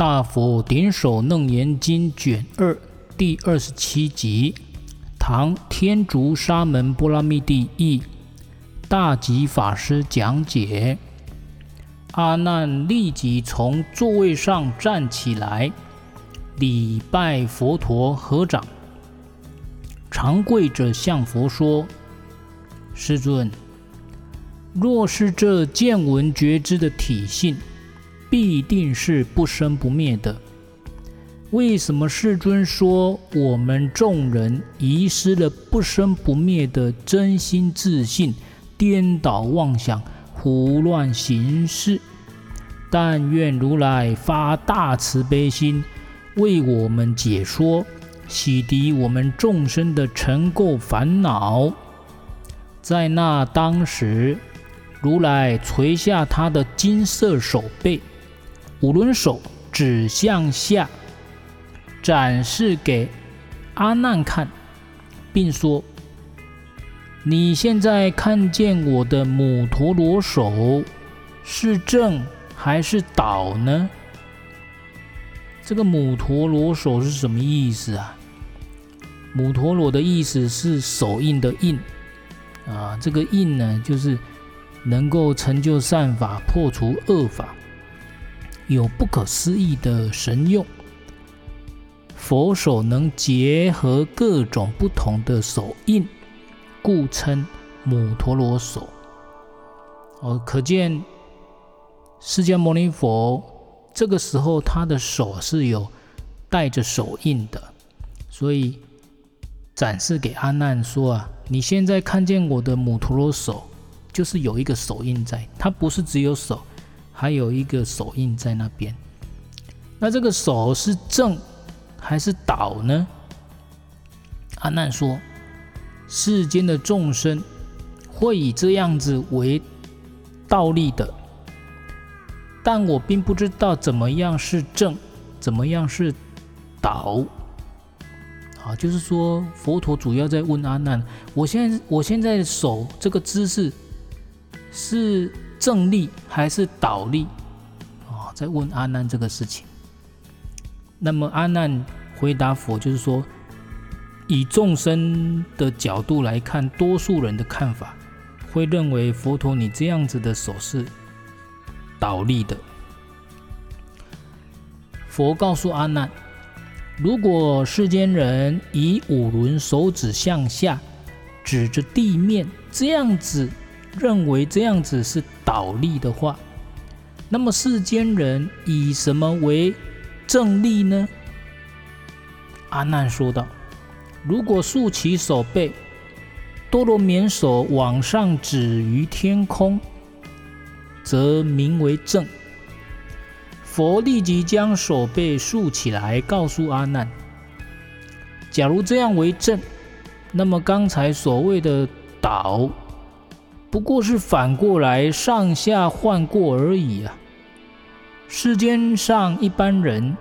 大佛顶首楞严经卷二第二十七集，唐天竺沙门波拉密帝一，大吉法师讲解。阿难立即从座位上站起来，礼拜佛陀合掌，长跪着向佛说：“师尊，若是这见闻觉知的体性，必定是不生不灭的。为什么世尊说我们众人遗失了不生不灭的真心自信，颠倒妄想？”胡乱行事，但愿如来发大慈悲心，为我们解说，洗涤我们众生的尘垢烦恼。在那当时，如来垂下他的金色手背，五轮手指向下，展示给阿难看，并说。你现在看见我的母陀罗手是正还是倒呢？这个母陀罗手是什么意思啊？母陀罗的意思是手印的印啊，这个印呢，就是能够成就善法、破除恶法，有不可思议的神用。佛手能结合各种不同的手印。故称母陀罗手。哦，可见释迦牟尼佛这个时候他的手是有带着手印的，所以展示给阿难说啊，你现在看见我的母陀罗手，就是有一个手印在，它不是只有手，还有一个手印在那边。那这个手是正还是倒呢？阿难说。世间的众生会以这样子为倒立的，但我并不知道怎么样是正，怎么样是倒。啊，就是说佛陀主要在问阿难：我现在我现在手这个姿势是正立还是倒立？啊，在问阿难这个事情。那么阿难回答佛，就是说。以众生的角度来看，多数人的看法会认为佛陀你这样子的手是倒立的。佛告诉阿难，如果世间人以五轮手指向下指着地面这样子认为这样子是倒立的话，那么世间人以什么为正立呢？阿难说道。如果竖起手背，多罗棉手往上指于天空，则名为正。佛立即将手背竖起来，告诉阿难：假如这样为正，那么刚才所谓的倒，不过是反过来上下换过而已啊。世间上一般人，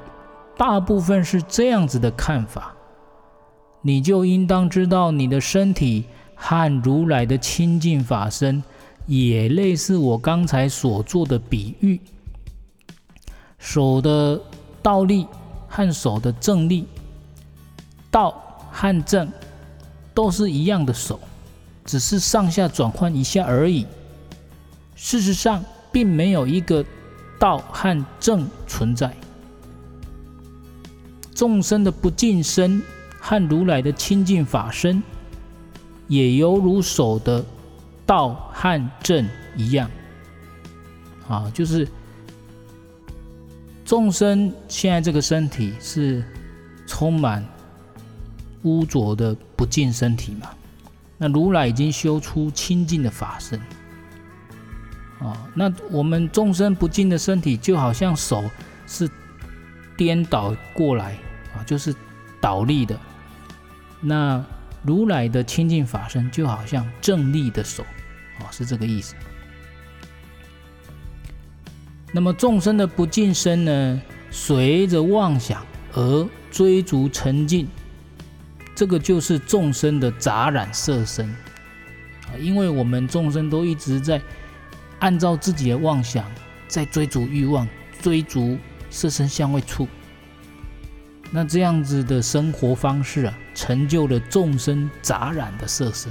大部分是这样子的看法。你就应当知道，你的身体和如来的清净法身，也类似我刚才所做的比喻。手的倒立和手的正立，倒和正都是一样的手，只是上下转换一下而已。事实上，并没有一个道和正存在。众生的不净身。和如来的清净法身，也犹如手的道和正一样，啊，就是众生现在这个身体是充满污浊的不净身体嘛，那如来已经修出清净的法身，啊，那我们众生不净的身体就好像手是颠倒过来啊，就是倒立的。那如来的清净法身就好像正立的手，哦，是这个意思。那么众生的不净身呢，随着妄想而追逐沉静，这个就是众生的杂染色身啊。因为我们众生都一直在按照自己的妄想在追逐欲望，追逐色身香味触。那这样子的生活方式啊，成就了众生杂染的色身。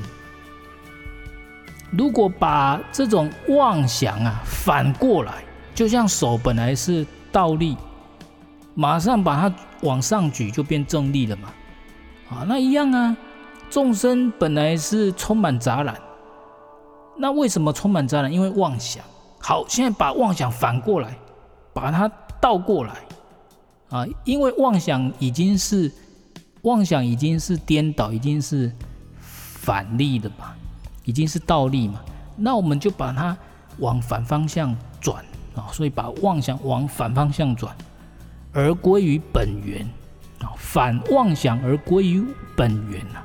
如果把这种妄想啊反过来，就像手本来是倒立，马上把它往上举就变正立了嘛。啊，那一样啊，众生本来是充满杂染，那为什么充满杂染？因为妄想。好，现在把妄想反过来，把它倒过来。啊，因为妄想已经是妄想已经是颠倒，已经是反立的嘛，已经是倒立嘛。那我们就把它往反方向转啊，所以把妄想往反方向转，而归于本源啊，反妄想而归于本源啊，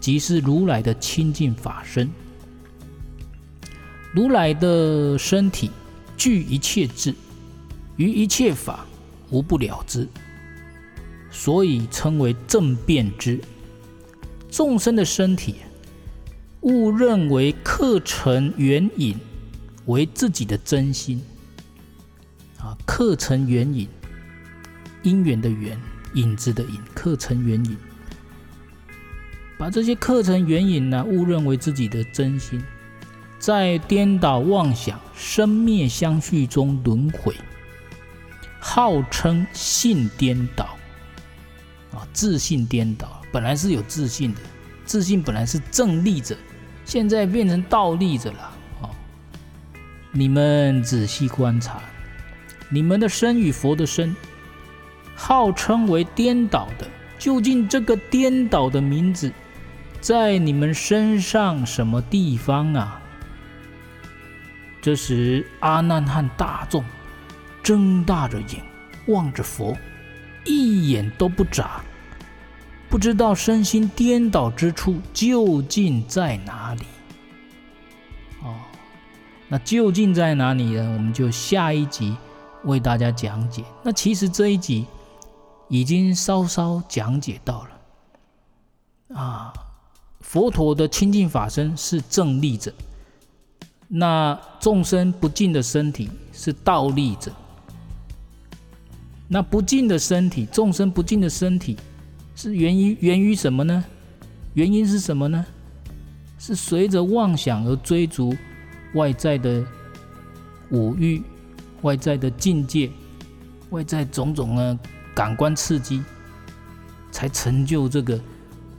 即是如来的清净法身。如来的身体具一切智，于一切法。无不了之，所以称为正遍知。众生的身体，误认为客尘缘影为自己的真心啊！客尘缘影，因缘的缘，影子的影，课程缘影，把这些课程缘影呢，误认为自己的真心，在颠倒妄想、生灭相续中轮回。号称信颠倒啊，自信颠倒，本来是有自信的，自信本来是正立着，现在变成倒立着了。哦，你们仔细观察，你们的身与佛的身，号称为颠倒的，究竟这个颠倒的名字，在你们身上什么地方啊？这时阿难和大众。睁大着眼望着佛，一眼都不眨，不知道身心颠倒之处究竟在哪里。哦，那究竟在哪里呢？我们就下一集为大家讲解。那其实这一集已经稍稍讲解到了。啊，佛陀的清净法身是正立者，那众生不净的身体是倒立者。那不净的身体，众生不净的身体，是源于源于什么呢？原因是什么呢？是随着妄想而追逐外在的五欲、外在的境界、外在种种呢感官刺激，才成就这个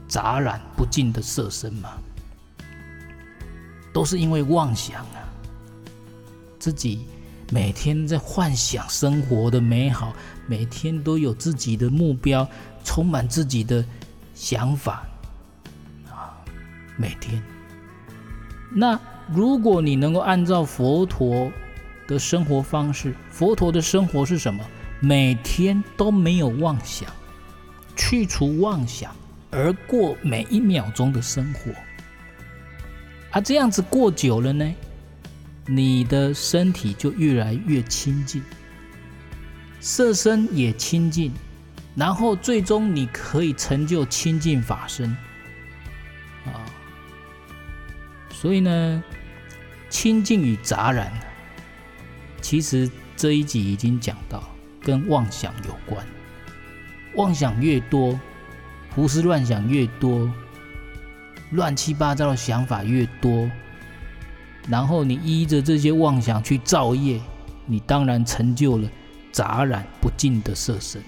杂染不净的色身嘛。都是因为妄想啊，自己。每天在幻想生活的美好，每天都有自己的目标，充满自己的想法啊！每天，那如果你能够按照佛陀的生活方式，佛陀的生活是什么？每天都没有妄想，去除妄想，而过每一秒钟的生活。啊，这样子过久了呢？你的身体就越来越清净，色身也清净，然后最终你可以成就清净法身啊。所以呢，清净与杂染，其实这一集已经讲到，跟妄想有关。妄想越多，胡思乱想越多，乱七八糟的想法越多。然后你依着这些妄想去造业，你当然成就了杂染不尽的色身。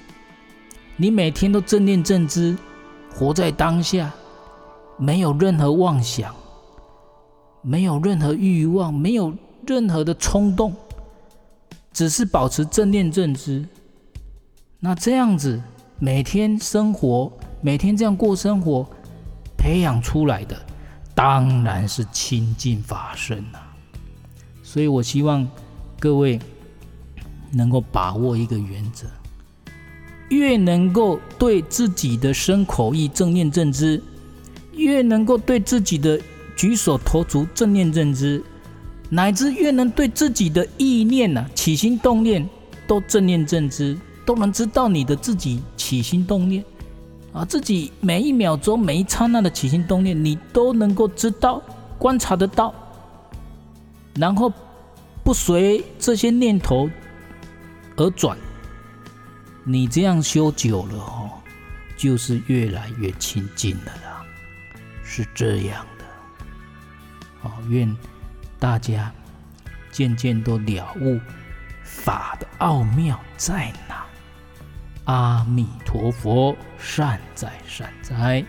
你每天都正念正知，活在当下，没有任何妄想，没有任何欲望，没有任何的冲动，只是保持正念正知。那这样子每天生活，每天这样过生活，培养出来的。当然是清净法身啊，所以我希望各位能够把握一个原则：越能够对自己的身口意正念正知，越能够对自己的举手投足正念正知，乃至越能对自己的意念呐、起心动念都正念正知，都能知道你的自己起心动念。啊，自己每一秒钟、每一刹那的起心动念，你都能够知道、观察得到，然后不随这些念头而转，你这样修久了哦，就是越来越亲近了啦，是这样的。好，愿大家渐渐都了悟法的奥妙在哪。阿弥陀佛，善哉善哉。